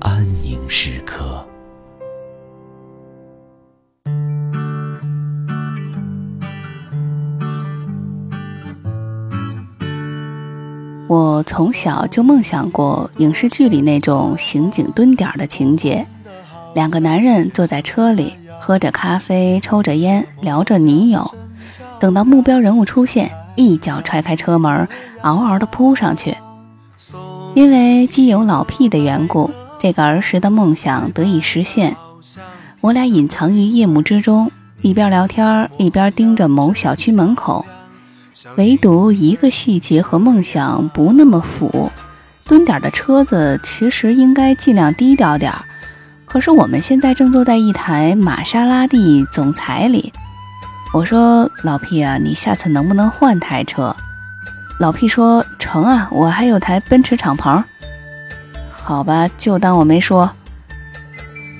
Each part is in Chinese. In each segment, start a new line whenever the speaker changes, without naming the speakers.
安宁时刻。
我从小就梦想过影视剧里那种刑警蹲点的情节：两个男人坐在车里，喝着咖啡，抽着烟，聊着女友，等到目标人物出现，一脚踹开车门，嗷嗷的扑上去。因为基友老屁的缘故，这个儿时的梦想得以实现。我俩隐藏于夜幕之中，一边聊天一边盯着某小区门口。唯独一个细节和梦想不那么符：蹲点的车子其实应该尽量低调点儿。可是我们现在正坐在一台玛莎拉蒂总裁里。我说老 P 啊，你下次能不能换台车？老 P 说：“成啊，我还有台奔驰敞篷。”好吧，就当我没说。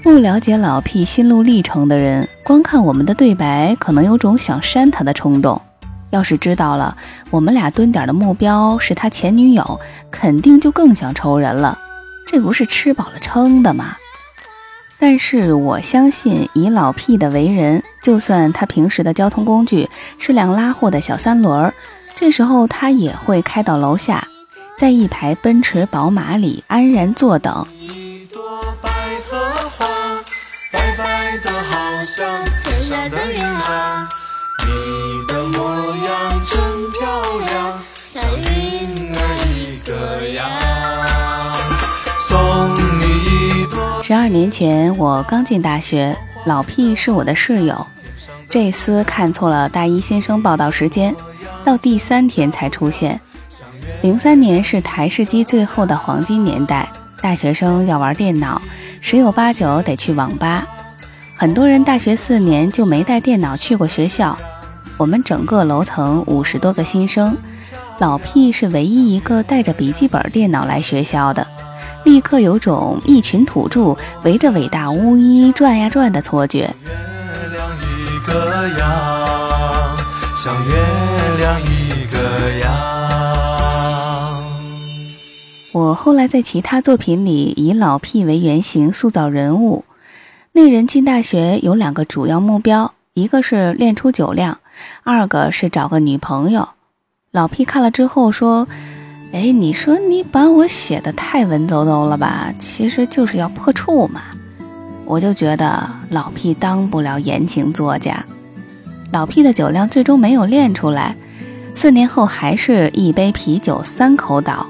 不了解老 P 心路历程的人，光看我们的对白，可能有种想删他的冲动。要是知道了我们俩蹲点的目标是他前女友，肯定就更想抽人了。这不是吃饱了撑的吗？但是我相信，以老 P 的为人，就算他平时的交通工具是辆拉货的小三轮儿。这时候他也会开到楼下，在一排奔驰、宝马里安然坐等。十二年前我刚进大学，老 P 是我的室友，这厮看错了大一新生报道时间。到第三天才出现。零三年是台式机最后的黄金年代，大学生要玩电脑，十有八九得去网吧。很多人大学四年就没带电脑去过学校。我们整个楼层五十多个新生，老 P 是唯一一个带着笔记本电脑来学校的，立刻有种一群土著围着伟大巫医转呀转的错觉。月亮一个样像月我后来在其他作品里以老 P 为原型塑造人物。那人进大学有两个主要目标，一个是练出酒量，二个是找个女朋友。老 P 看了之后说：“哎，你说你把我写的太文绉绉了吧？其实就是要破处嘛。”我就觉得老 P 当不了言情作家。老 P 的酒量最终没有练出来，四年后还是一杯啤酒三口倒。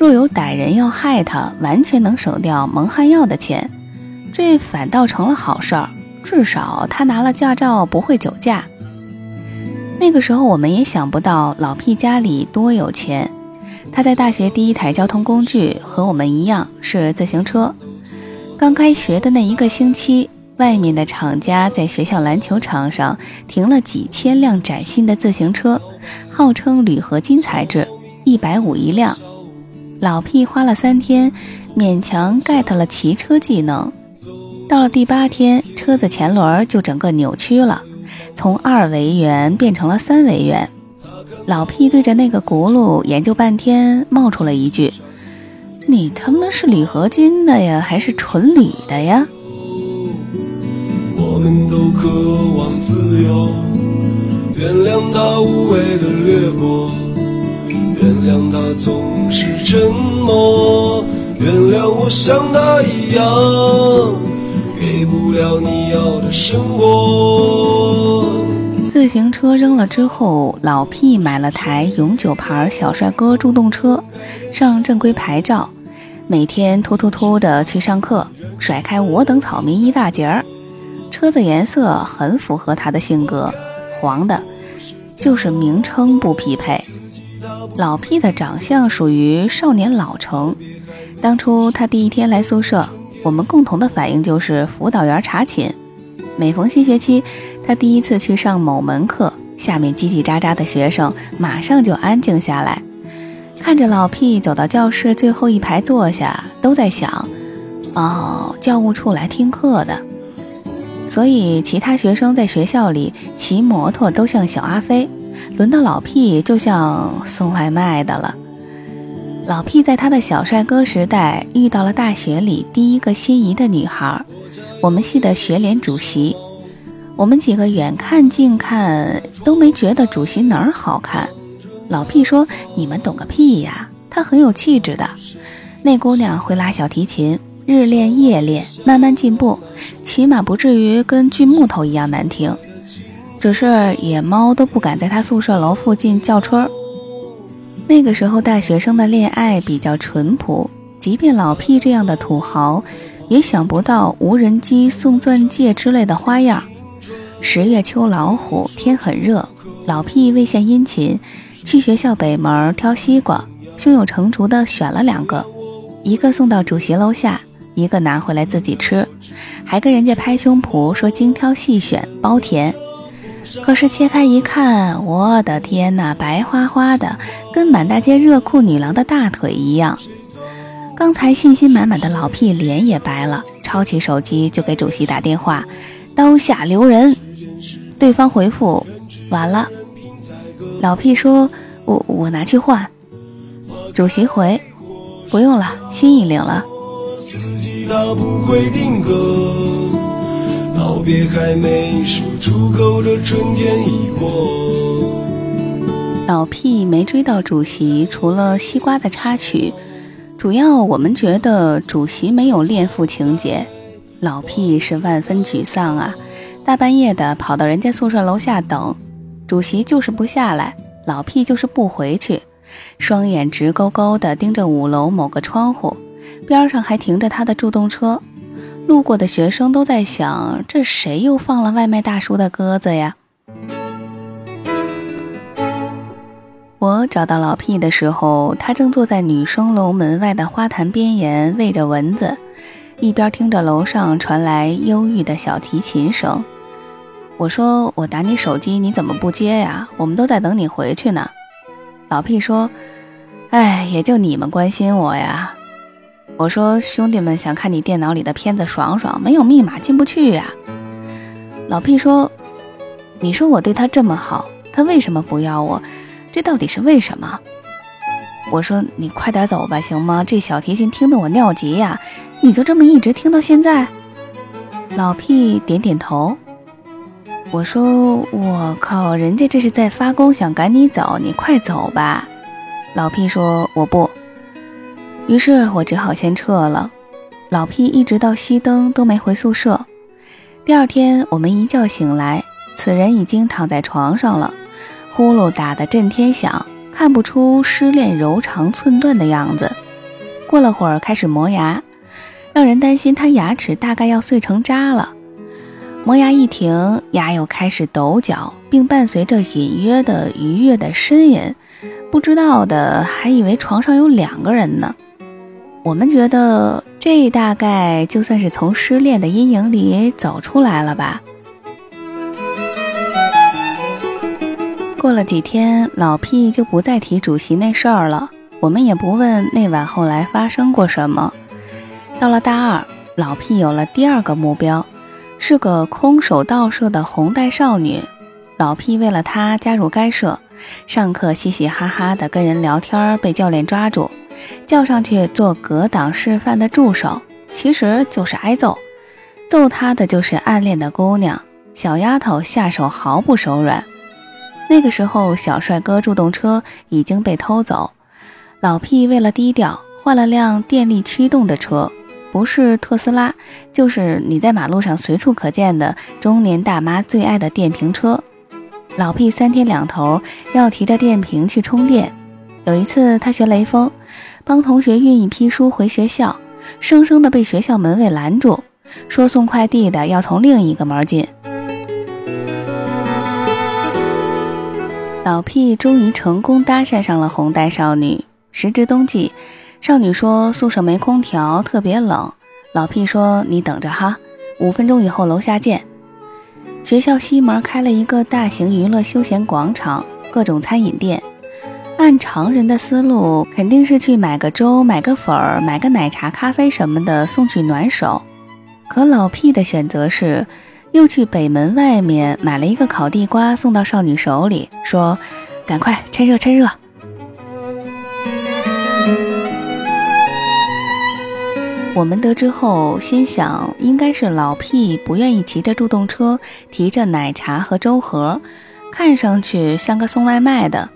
若有歹人要害他，完全能省掉蒙汗药的钱，这反倒成了好事儿。至少他拿了驾照，不会酒驾。那个时候我们也想不到老屁家里多有钱，他在大学第一台交通工具和我们一样是自行车。刚开学的那一个星期。外面的厂家在学校篮球场上停了几千辆崭新的自行车，号称铝合金材质，一百五一辆。老屁花了三天，勉强 get 了骑车技能。到了第八天，车子前轮就整个扭曲了，从二维圆变成了三维圆。老屁对着那个轱辘研究半天，冒出了一句：“你他妈是铝合金的呀，还是纯铝的呀？”我们都渴望自由，原谅他无谓的掠过，原谅他总是沉默，原谅我像他一样。给不了你要的生活。自行车扔了之后，老屁买了台永久牌小帅哥助动车，上正规牌照，每天突突突的去上课，甩开我等草民一大截儿。车子颜色很符合他的性格，黄的，就是名称不匹配。老 P 的长相属于少年老成。当初他第一天来宿舍，我们共同的反应就是辅导员查寝。每逢新学期，他第一次去上某门课，下面叽叽喳喳的学生马上就安静下来，看着老 P 走到教室最后一排坐下，都在想：哦，教务处来听课的。所以其他学生在学校里骑摩托都像小阿飞，轮到老 P 就像送外卖的了。老 P 在他的小帅哥时代遇到了大学里第一个心仪的女孩。我们系的学联主席，我们几个远看近看都没觉得主席哪儿好看。老 P 说：“你们懂个屁呀！她很有气质的，那姑娘会拉小提琴，日练夜练，慢慢进步，起码不至于跟锯木头一样难听。只是野猫都不敢在她宿舍楼附近叫春儿。那个时候大学生的恋爱比较淳朴，即便老屁这样的土豪。”也想不到无人机送钻戒之类的花样。十月秋老虎，天很热，老屁为献殷勤，去学校北门挑西瓜，胸有成竹的选了两个，一个送到主席楼下，一个拿回来自己吃，还跟人家拍胸脯说精挑细选，包甜。可是切开一看，我的天哪，白花花的，跟满大街热裤女郎的大腿一样。刚才信心满满的老屁脸也白了，抄起手机就给主席打电话，刀下留人。对方回复完了。老屁说：“我我拿去换。”主席回：“不用了，心意领了。”
告别还没说出口的春天已过
老屁没追到主席，除了西瓜的插曲。主要我们觉得主席没有恋父情节，老屁是万分沮丧啊！大半夜的跑到人家宿舍楼下等，主席就是不下来，老屁就是不回去，双眼直勾勾的盯着五楼某个窗户，边上还停着他的助动车。路过的学生都在想：这谁又放了外卖大叔的鸽子呀？我找到老 P 的时候，他正坐在女生楼门外的花坛边沿喂着蚊子，一边听着楼上传来忧郁的小提琴声。我说：“我打你手机，你怎么不接呀？我们都在等你回去呢。”老 P 说：“哎，也就你们关心我呀。”我说：“兄弟们想看你电脑里的片子爽爽，没有密码进不去呀。”老屁说：“你说我对他这么好，他为什么不要我？”这到底是为什么？我说你快点走吧，行吗？这小提琴听得我尿急呀！你就这么一直听到现在？老屁点点头。我说我靠，人家这是在发功，想赶你走，你快走吧。老屁说我不。于是我只好先撤了。老屁一直到熄灯都没回宿舍。第二天我们一觉醒来，此人已经躺在床上了。呼噜打得震天响，看不出失恋柔肠寸断的样子。过了会儿，开始磨牙，让人担心他牙齿大概要碎成渣了。磨牙一停，牙又开始抖脚，并伴随着隐约的愉悦的呻吟。不知道的还以为床上有两个人呢。我们觉得这大概就算是从失恋的阴影里走出来了吧。过了几天，老 P 就不再提主席那事儿了。我们也不问那晚后来发生过什么。到了大二，老 P 有了第二个目标，是个空手道社的红带少女。老 P 为了她加入该社，上课嘻嘻哈哈的跟人聊天，被教练抓住，叫上去做格挡示范的助手，其实就是挨揍。揍他的就是暗恋的姑娘，小丫头下手毫不手软。那个时候，小帅哥助动车已经被偷走，老屁为了低调，换了辆电力驱动的车。不是特斯拉，就是你在马路上随处可见的中年大妈最爱的电瓶车。老屁三天两头要提着电瓶去充电。有一次他学雷锋，帮同学运一批书回学校，生生的被学校门卫拦住，说送快递的要从另一个门进。老屁终于成功搭讪上了红带少女。时值冬季，少女说宿舍没空调，特别冷。老屁说：“你等着哈，五分钟以后楼下见。”学校西门开了一个大型娱乐休闲广场，各种餐饮店。按常人的思路，肯定是去买个粥、买个粉儿、买个奶茶、咖啡什么的送去暖手。可老屁的选择是。又去北门外面买了一个烤地瓜送到少女手里，说：“赶快趁热趁热。”我们得知后心想，应该是老屁不愿意骑着助动车，提着奶茶和粥盒，看上去像个送外卖的。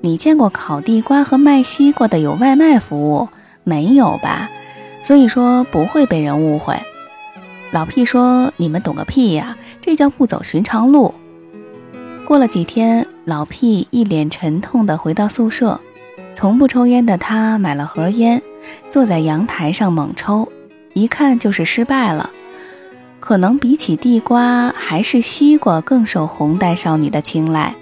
你见过烤地瓜和卖西瓜的有外卖服务没有吧？所以说不会被人误会。老屁说：“你们懂个屁呀！这叫不走寻常路。”过了几天，老屁一脸沉痛地回到宿舍。从不抽烟的他买了盒烟，坐在阳台上猛抽，一看就是失败了。可能比起地瓜，还是西瓜更受红带少女的青睐。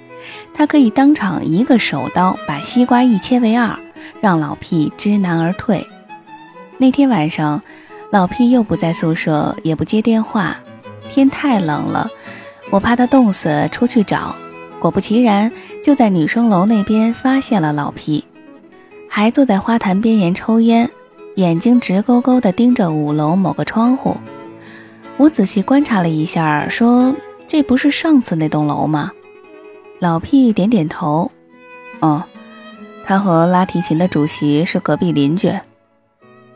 他可以当场一个手刀把西瓜一切为二，让老屁知难而退。那天晚上。老屁又不在宿舍，也不接电话。天太冷了，我怕他冻死，出去找。果不其然，就在女生楼那边发现了老屁，还坐在花坛边沿抽烟，眼睛直勾勾地盯着五楼某个窗户。我仔细观察了一下，说：“这不是上次那栋楼吗？”老屁点点头：“哦，他和拉提琴的主席是隔壁邻居。”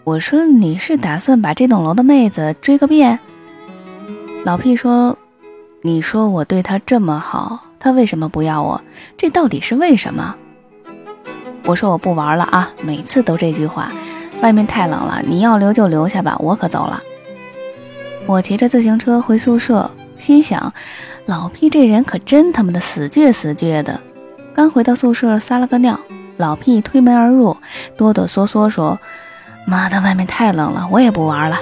我说：“你是打算把这栋楼的妹子追个遍？”老屁说：“你说我对她这么好，她为什么不要我？这到底是为什么？”我说：“我不玩了啊，每次都这句话。外面太冷了，你要留就留下吧，我可走了。”我骑着自行车回宿舍，心想：老屁这人可真他妈的死倔死倔的。刚回到宿舍撒了个尿，老屁推门而入，哆哆嗦嗦说。妈的，外面太冷了，我也不玩了。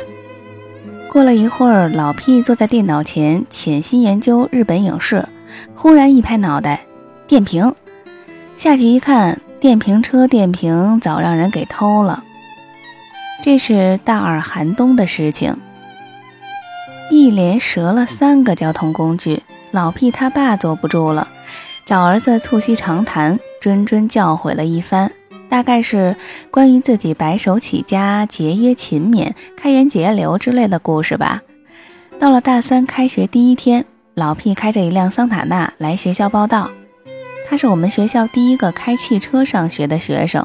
过了一会儿，老屁坐在电脑前潜心研究日本影视，忽然一拍脑袋，电瓶。下去一看，电瓶车电瓶早让人给偷了。这是大二寒冬的事情，一连折了三个交通工具，老屁他爸坐不住了，找儿子促膝长谈，谆谆教诲了一番。大概是关于自己白手起家、节约勤勉、开源节流之类的故事吧。到了大三开学第一天，老屁开着一辆桑塔纳来学校报道。他是我们学校第一个开汽车上学的学生。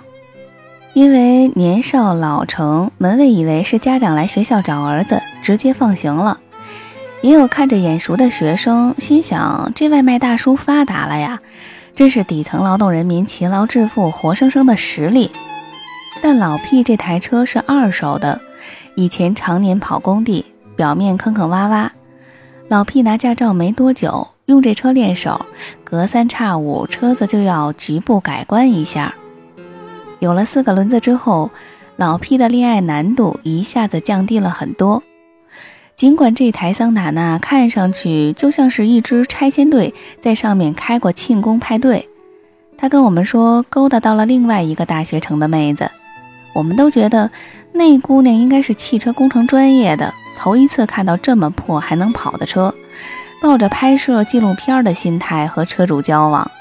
因为年少老成，门卫以为是家长来学校找儿子，直接放行了。也有看着眼熟的学生，心想这外卖大叔发达了呀。真是底层劳动人民勤劳致富活生生的实例。但老屁这台车是二手的，以前常年跑工地，表面坑坑洼洼。老屁拿驾照没多久，用这车练手，隔三差五车子就要局部改观一下。有了四个轮子之后，老屁的恋爱难度一下子降低了很多。尽管这台桑塔纳看上去就像是一支拆迁队在上面开过庆功派对，他跟我们说勾搭到了另外一个大学城的妹子，我们都觉得那姑娘应该是汽车工程专业的，头一次看到这么破还能跑的车，抱着拍摄纪录片的心态和车主交往。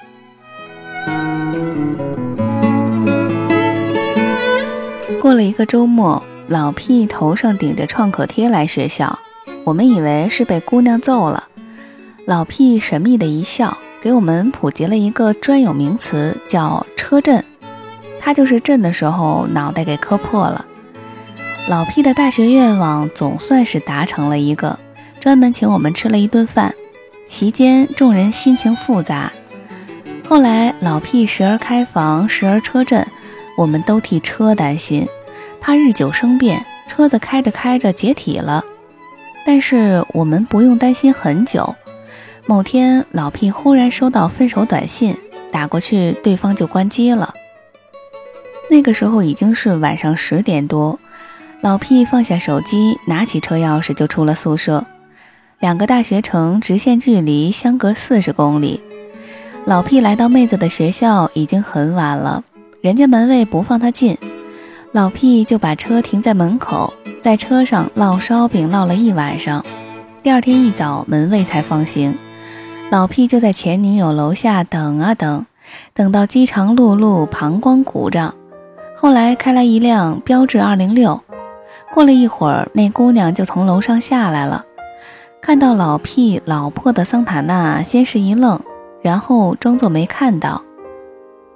过了一个周末。老屁头上顶着创可贴来学校，我们以为是被姑娘揍了。老屁神秘的一笑，给我们普及了一个专有名词，叫车震。他就是震的时候脑袋给磕破了。老屁的大学愿望总算是达成了一个，专门请我们吃了一顿饭。席间众人心情复杂。后来老屁时而开房，时而车震，我们都替车担心。怕日久生变，车子开着开着解体了。但是我们不用担心很久。某天，老 P 忽然收到分手短信，打过去，对方就关机了。那个时候已经是晚上十点多，老 P 放下手机，拿起车钥匙就出了宿舍。两个大学城直线距离相隔四十公里，老 P 来到妹子的学校已经很晚了，人家门卫不放他进，老屁就把车停在门口，在车上烙烧饼烙了一晚上。第二天一早，门卫才放行。老屁就在前女友楼下等啊等，等到饥肠辘辘、膀胱鼓胀。后来开来一辆标致二零六，过了一会儿，那姑娘就从楼上下来了。看到老屁老破的桑塔纳，先是一愣，然后装作没看到。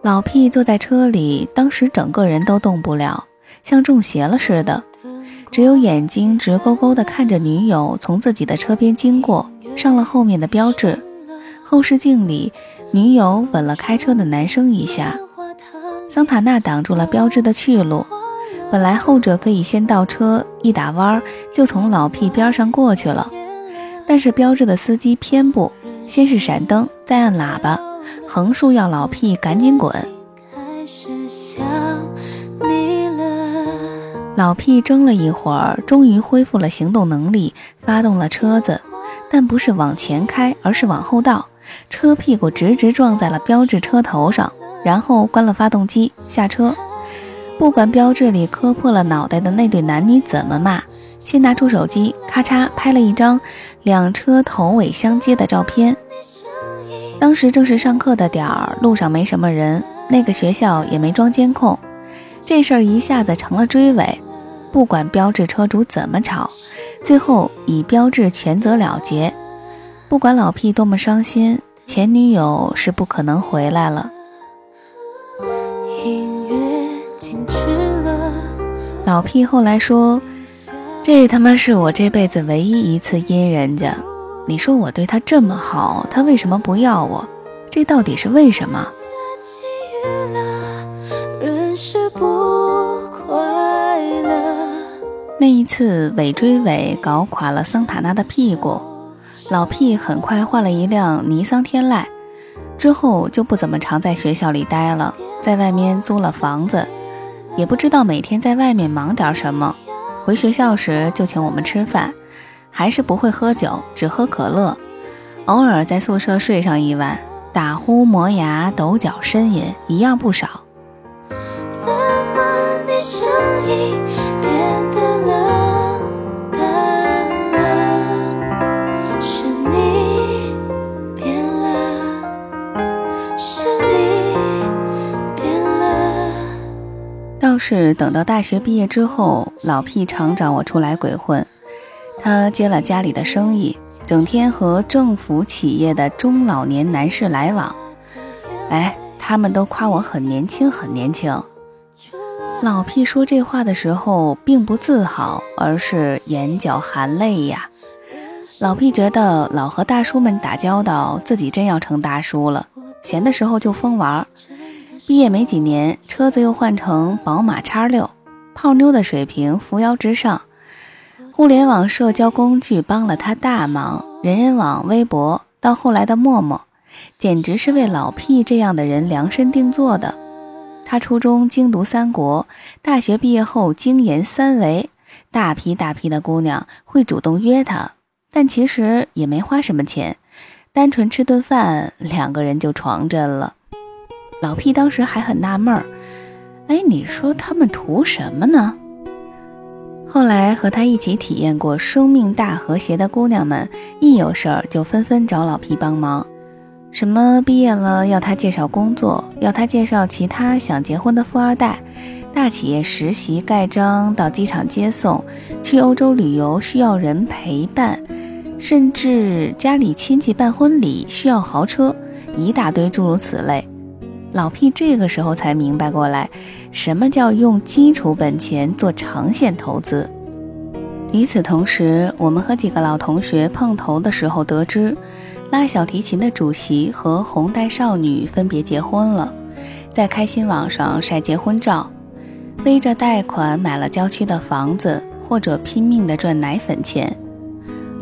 老屁坐在车里，当时整个人都动不了，像中邪了似的，只有眼睛直勾勾地看着女友从自己的车边经过，上了后面的标志。后视镜里，女友吻了开车的男生一下，桑塔纳挡住了标志的去路。本来后者可以先倒车，一打弯就从老 P 边上过去了。但是标志的司机偏不，先是闪灯，再按喇叭，横竖要老 P 赶紧滚。老 P 怔了一会儿，终于恢复了行动能力，发动了车子，但不是往前开，而是往后倒，车屁股直直撞在了标志车头上，然后关了发动机，下车。不管标志里磕破了脑袋的那对男女怎么骂。先拿出手机，咔嚓拍了一张两车头尾相接的照片。当时正是上课的点儿，路上没什么人，那个学校也没装监控，这事儿一下子成了追尾。不管标志车主怎么吵，最后以标志全责了结。不管老 P 多么伤心，前女友是不可能回来了。老 P 后来说。这他妈是我这辈子唯一一次阴人家，你说我对他这么好，他为什么不要我？这到底是为什么？那一次尾追尾搞垮了桑塔纳的屁股，老 P 很快换了一辆尼桑天籁，之后就不怎么常在学校里待了，在外面租了房子，也不知道每天在外面忙点什么。回学校时就请我们吃饭，还是不会喝酒，只喝可乐。偶尔在宿舍睡上一晚，打呼、磨牙、抖脚、呻吟，一样不少。怎么你声音是等到大学毕业之后，老屁常找我出来鬼混。他接了家里的生意，整天和政府企业的中老年男士来往。哎，他们都夸我很年轻，很年轻。老屁说这话的时候，并不自豪，而是眼角含泪呀。老屁觉得老和大叔们打交道，自己真要成大叔了，闲的时候就疯玩。毕业没几年，车子又换成宝马叉六，泡妞的水平扶摇直上。互联网社交工具帮了他大忙，人人网、微博，到后来的陌陌，简直是为老 P 这样的人量身定做的。他初中精读三国，大学毕业后精研三维，大批大批的姑娘会主动约他，但其实也没花什么钱，单纯吃顿饭，两个人就床真了。老屁当时还很纳闷儿，哎，你说他们图什么呢？后来和他一起体验过生命大和谐的姑娘们，一有事儿就纷纷找老皮帮忙，什么毕业了要他介绍工作，要他介绍其他想结婚的富二代，大企业实习盖章，到机场接送，去欧洲旅游需要人陪伴，甚至家里亲戚办婚礼需要豪车，一大堆诸如此类。老 P 这个时候才明白过来，什么叫用基础本钱做长线投资。与此同时，我们和几个老同学碰头的时候得知，拉小提琴的主席和红带少女分别结婚了，在开心网上晒结婚照，背着贷款买了郊区的房子，或者拼命的赚奶粉钱。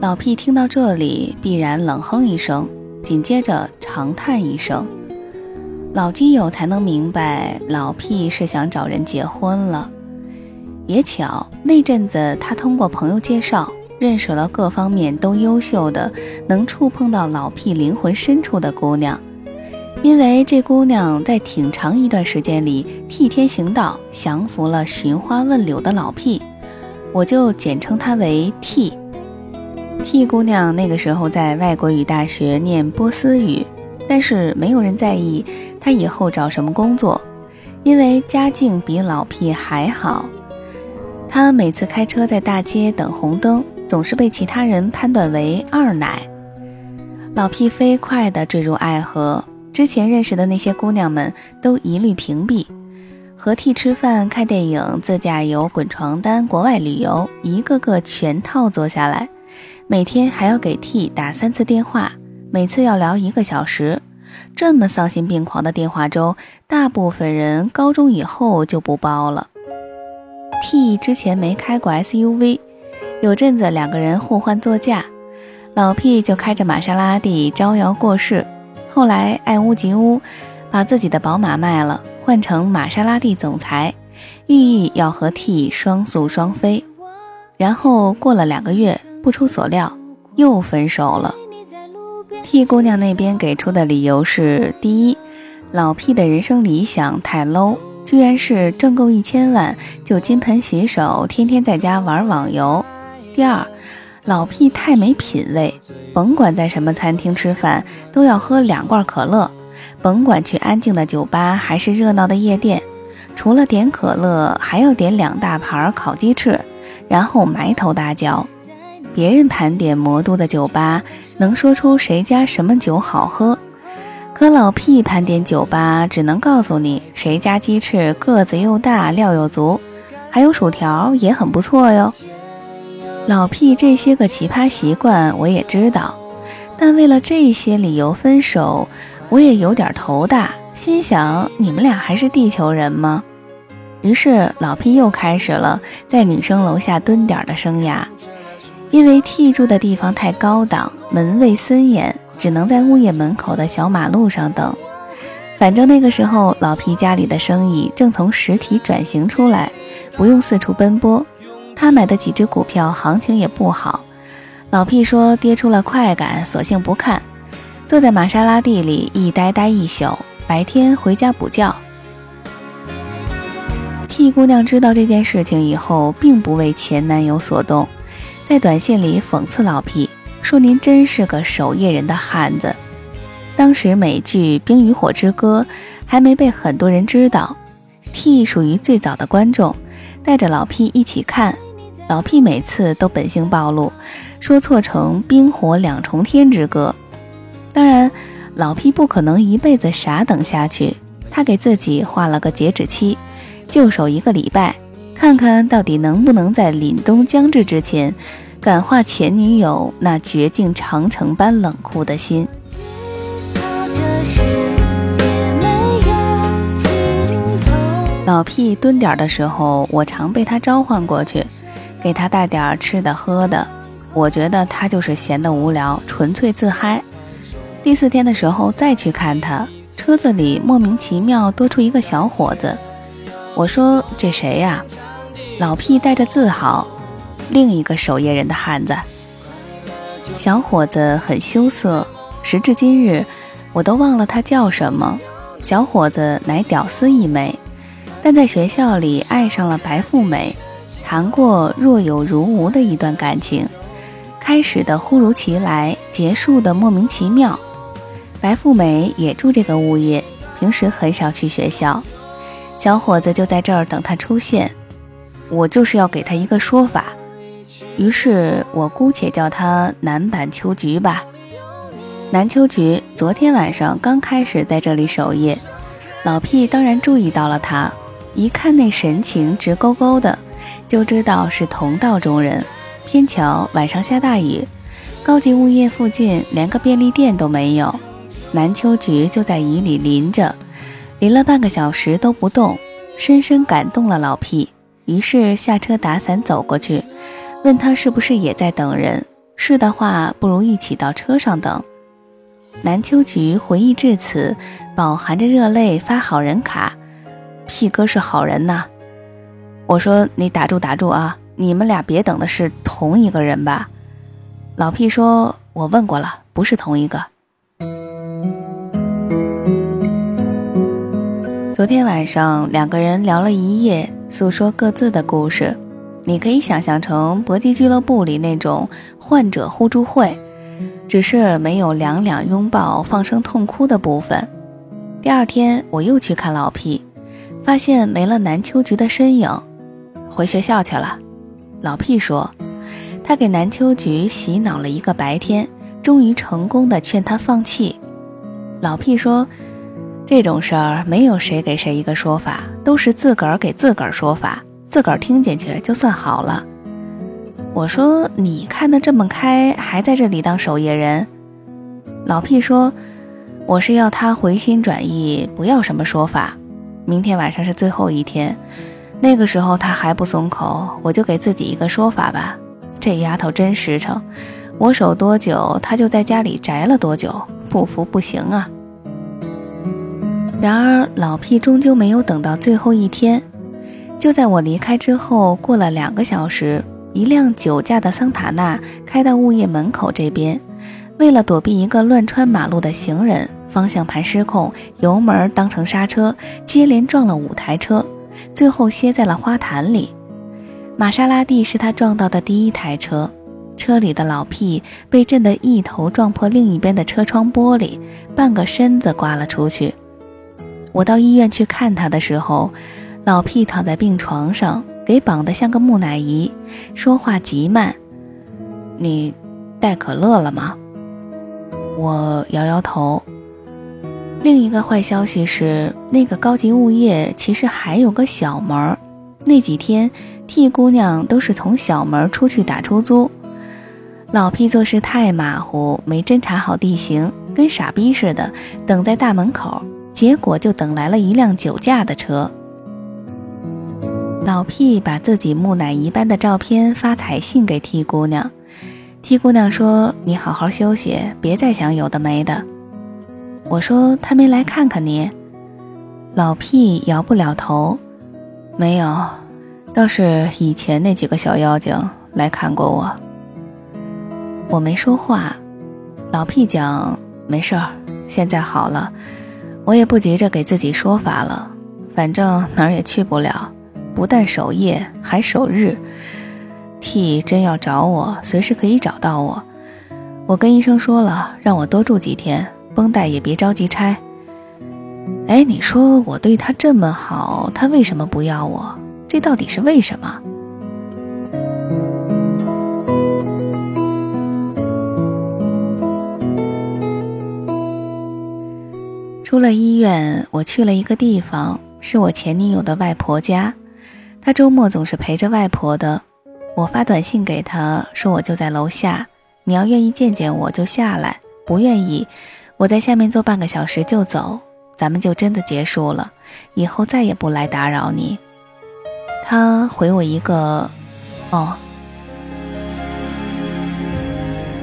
老屁听到这里，必然冷哼一声，紧接着长叹一声。老基友才能明白，老屁是想找人结婚了。也巧，那阵子他通过朋友介绍，认识了各方面都优秀的、能触碰到老屁灵魂深处的姑娘。因为这姑娘在挺长一段时间里替天行道，降服了寻花问柳的老屁，我就简称她为 T。T 姑娘那个时候在外国语大学念波斯语，但是没有人在意他以后找什么工作，因为家境比老屁还好。他每次开车在大街等红灯，总是被其他人判断为二奶。老屁飞快地坠入爱河。之前认识的那些姑娘们都一律屏蔽，和 T 吃饭、看电影、自驾游、滚床单、国外旅游，一个个全套做下来。每天还要给 T 打三次电话，每次要聊一个小时。这么丧心病狂的电话粥，大部分人高中以后就不包了。T 之前没开过 SUV，有阵子两个人互换座驾，老 P 就开着玛莎拉蒂招摇过市。后来爱屋及乌，把自己的宝马卖了，换成玛莎拉蒂总裁，寓意要和 T 双宿双飞。然后过了两个月，不出所料又分手了。T 姑娘那边给出的理由是：第一，老 P 的人生理想太 low，居然是挣够一千万就金盆洗手，天天在家玩网游；第二。老屁太没品位，甭管在什么餐厅吃饭，都要喝两罐可乐；甭管去安静的酒吧还是热闹的夜店，除了点可乐，还要点两大盘烤鸡翅，然后埋头大嚼。别人盘点魔都的酒吧，能说出谁家什么酒好喝，可老屁盘点酒吧，只能告诉你谁家鸡翅个子又大，料又足，还有薯条也很不错哟。老屁这些个奇葩习惯我也知道，但为了这些理由分手，我也有点头大。心想你们俩还是地球人吗？于是老屁又开始了在女生楼下蹲点的生涯。因为 T 住的地方太高档，门卫森严，只能在物业门口的小马路上等。反正那个时候老皮家里的生意正从实体转型出来，不用四处奔波。他买的几只股票行情也不好，老屁说跌出了快感，索性不看，坐在玛莎拉蒂里一呆呆一宿，白天回家补觉。T 姑娘知道这件事情以后，并不为前男友所动，在短信里讽刺老皮说：“您真是个守夜人的汉子。”当时美剧《冰与火之歌》还没被很多人知道，T 属于最早的观众，带着老 P 一起看。老 P 每次都本性暴露，说错成冰火两重天之歌。当然，老 P 不可能一辈子傻等下去，他给自己画了个截止期，就守一个礼拜，看看到底能不能在凛冬将至之前，感化前女友那绝境长城般冷酷的心。老屁蹲点的时候，我常被他召唤过去。给他带点吃的喝的，我觉得他就是闲得无聊，纯粹自嗨。第四天的时候再去看他，车子里莫名其妙多出一个小伙子。我说这谁呀？老屁带着自豪，另一个守夜人的汉子。小伙子很羞涩，时至今日，我都忘了他叫什么。小伙子乃屌丝一枚，但在学校里爱上了白富美。谈过若有如无的一段感情，开始的忽如其来，结束的莫名其妙。白富美也住这个物业，平时很少去学校。小伙子就在这儿等他出现，我就是要给他一个说法。于是我姑且叫他南坂秋菊吧。南秋菊昨天晚上刚开始在这里守夜，老屁当然注意到了他，一看那神情直勾勾的。就知道是同道中人。偏巧晚上下大雨，高级物业附近连个便利店都没有。南秋菊就在雨里淋着，淋了半个小时都不动，深深感动了老屁。于是下车打伞走过去，问他是不是也在等人。是的话，不如一起到车上等。南秋菊回忆至此，饱含着热泪发好人卡。屁哥是好人呐。我说你打住打住啊，你们俩别等的是同一个人吧？老屁说，我问过了，不是同一个。昨天晚上两个人聊了一夜，诉说各自的故事。你可以想象成搏击俱乐部里那种患者互助会，只是没有两两拥抱、放声痛哭的部分。第二天我又去看老屁，发现没了南秋菊的身影，回学校去了。老屁说，他给南秋菊洗脑了一个白天，终于成功的劝他放弃。老屁说，这种事儿没有谁给谁一个说法，都是自个儿给自个儿说法。自个儿听进去就算好了。我说你看得这么开，还在这里当守夜人。老屁说，我是要他回心转意，不要什么说法。明天晚上是最后一天，那个时候他还不松口，我就给自己一个说法吧。这丫头真实诚，我守多久，他就在家里宅了多久，不服不行啊。然而老屁终究没有等到最后一天。就在我离开之后，过了两个小时，一辆酒驾的桑塔纳开到物业门口这边，为了躲避一个乱穿马路的行人，方向盘失控，油门当成刹车，接连撞了五台车，最后歇在了花坛里。玛莎拉蒂是他撞到的第一台车，车里的老屁被震得一头撞破另一边的车窗玻璃，半个身子刮了出去。我到医院去看他的时候。老屁躺在病床上，给绑得像个木乃伊，说话极慢。你带可乐了吗？我摇摇头。另一个坏消息是，那个高级物业其实还有个小门。那几天，T 姑娘都是从小门出去打出租。老屁做事太马虎，没侦查好地形，跟傻逼似的，等在大门口，结果就等来了一辆酒驾的车。老屁把自己木乃伊般的照片发彩信给 T 姑娘，T 姑娘说：“你好好休息，别再想有的没的。”我说：“他没来看看你。”老屁摇不了头，没有，倒是以前那几个小妖精来看过我。我没说话，老屁讲：“没事儿，现在好了，我也不急着给自己说法了，反正哪儿也去不了。”不但守夜，还守日。T 真要找我，随时可以找到我。我跟医生说了，让我多住几天，绷带也别着急拆。哎，你说我对他这么好，他为什么不要我？这到底是为什么？出了医院，我去了一个地方，是我前女友的外婆家。他周末总是陪着外婆的，我发短信给他说我就在楼下，你要愿意见见我就下来，不愿意，我在下面坐半个小时就走，咱们就真的结束了，以后再也不来打扰你。他回我一个，哦，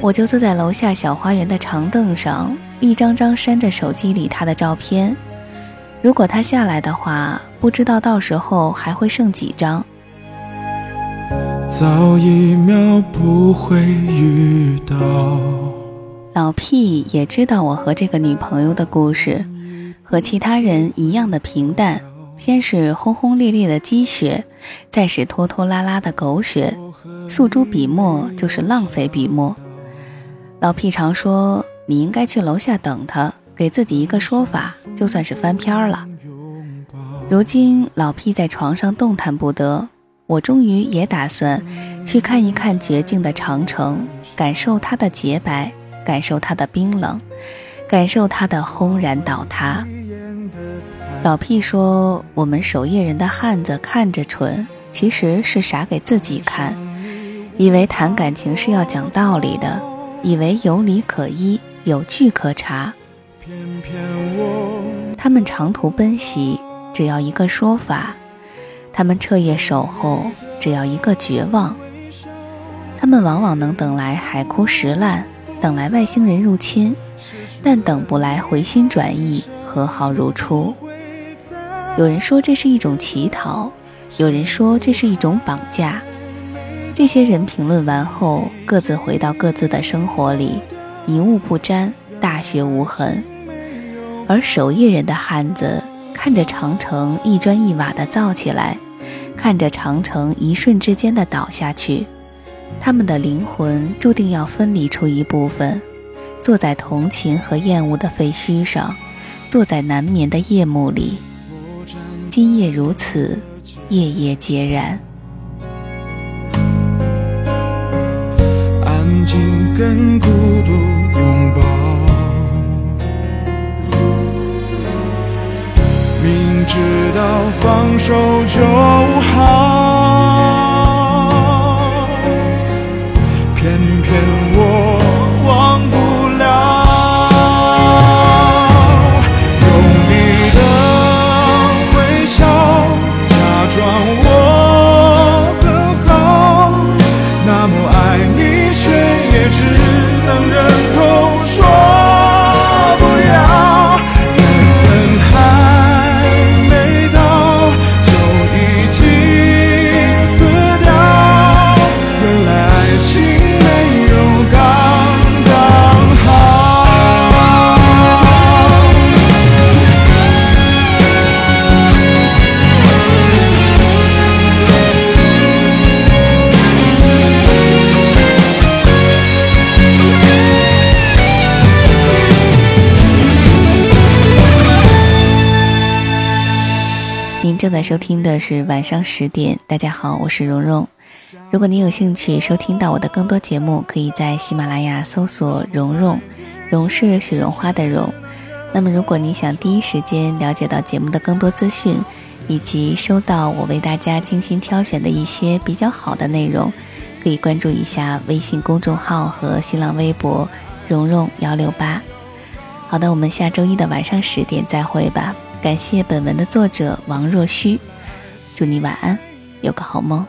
我就坐在楼下小花园的长凳上，一张张删着手机里他的照片。如果他下来的话，不知道到时候还会剩几张。早一秒不会遇到。老屁也知道我和这个女朋友的故事，和其他人一样的平淡。先是轰轰烈烈的鸡血，再是拖拖拉拉的狗血。诉诸笔墨就是浪费笔墨。老屁常说：“你应该去楼下等他。”给自己一个说法，就算是翻篇了。如今老屁在床上动弹不得，我终于也打算去看一看绝境的长城，感受它的洁白，感受它的冰冷，感受它的轰然倒塌。老屁说：“我们守夜人的汉子看着蠢，其实是傻给自己看，以为谈感情是要讲道理的，以为有理可依，有据可查。”他们长途奔袭，只要一个说法。他们彻夜守候，只要一个绝望。他们往往能等来海枯石烂，等来外星人入侵，但等不来回心转意、和好如初。有人说这是一种乞讨，有人说这是一种绑架。这些人评论完后，各自回到各自的生活里，一物不沾，大学无痕。而守夜人的汉子看着长城一砖一瓦的造起来，看着长城一瞬之间的倒下去。他们的灵魂注定要分离出一部分，坐在同情和厌恶的废墟上，坐在难眠的夜幕里。今夜如此，夜夜皆然。
安静跟孤独直到放手就好。
收听的是晚上十点，大家好，我是蓉蓉。如果您有兴趣收听到我的更多节目，可以在喜马拉雅搜索“蓉蓉”，蓉是雪绒花的蓉。那么，如果你想第一时间了解到节目的更多资讯，以及收到我为大家精心挑选的一些比较好的内容，可以关注一下微信公众号和新浪微博“蓉蓉幺六八”。好的，我们下周一的晚上十点再会吧。感谢本文的作者王若虚，祝你晚安，有个好梦。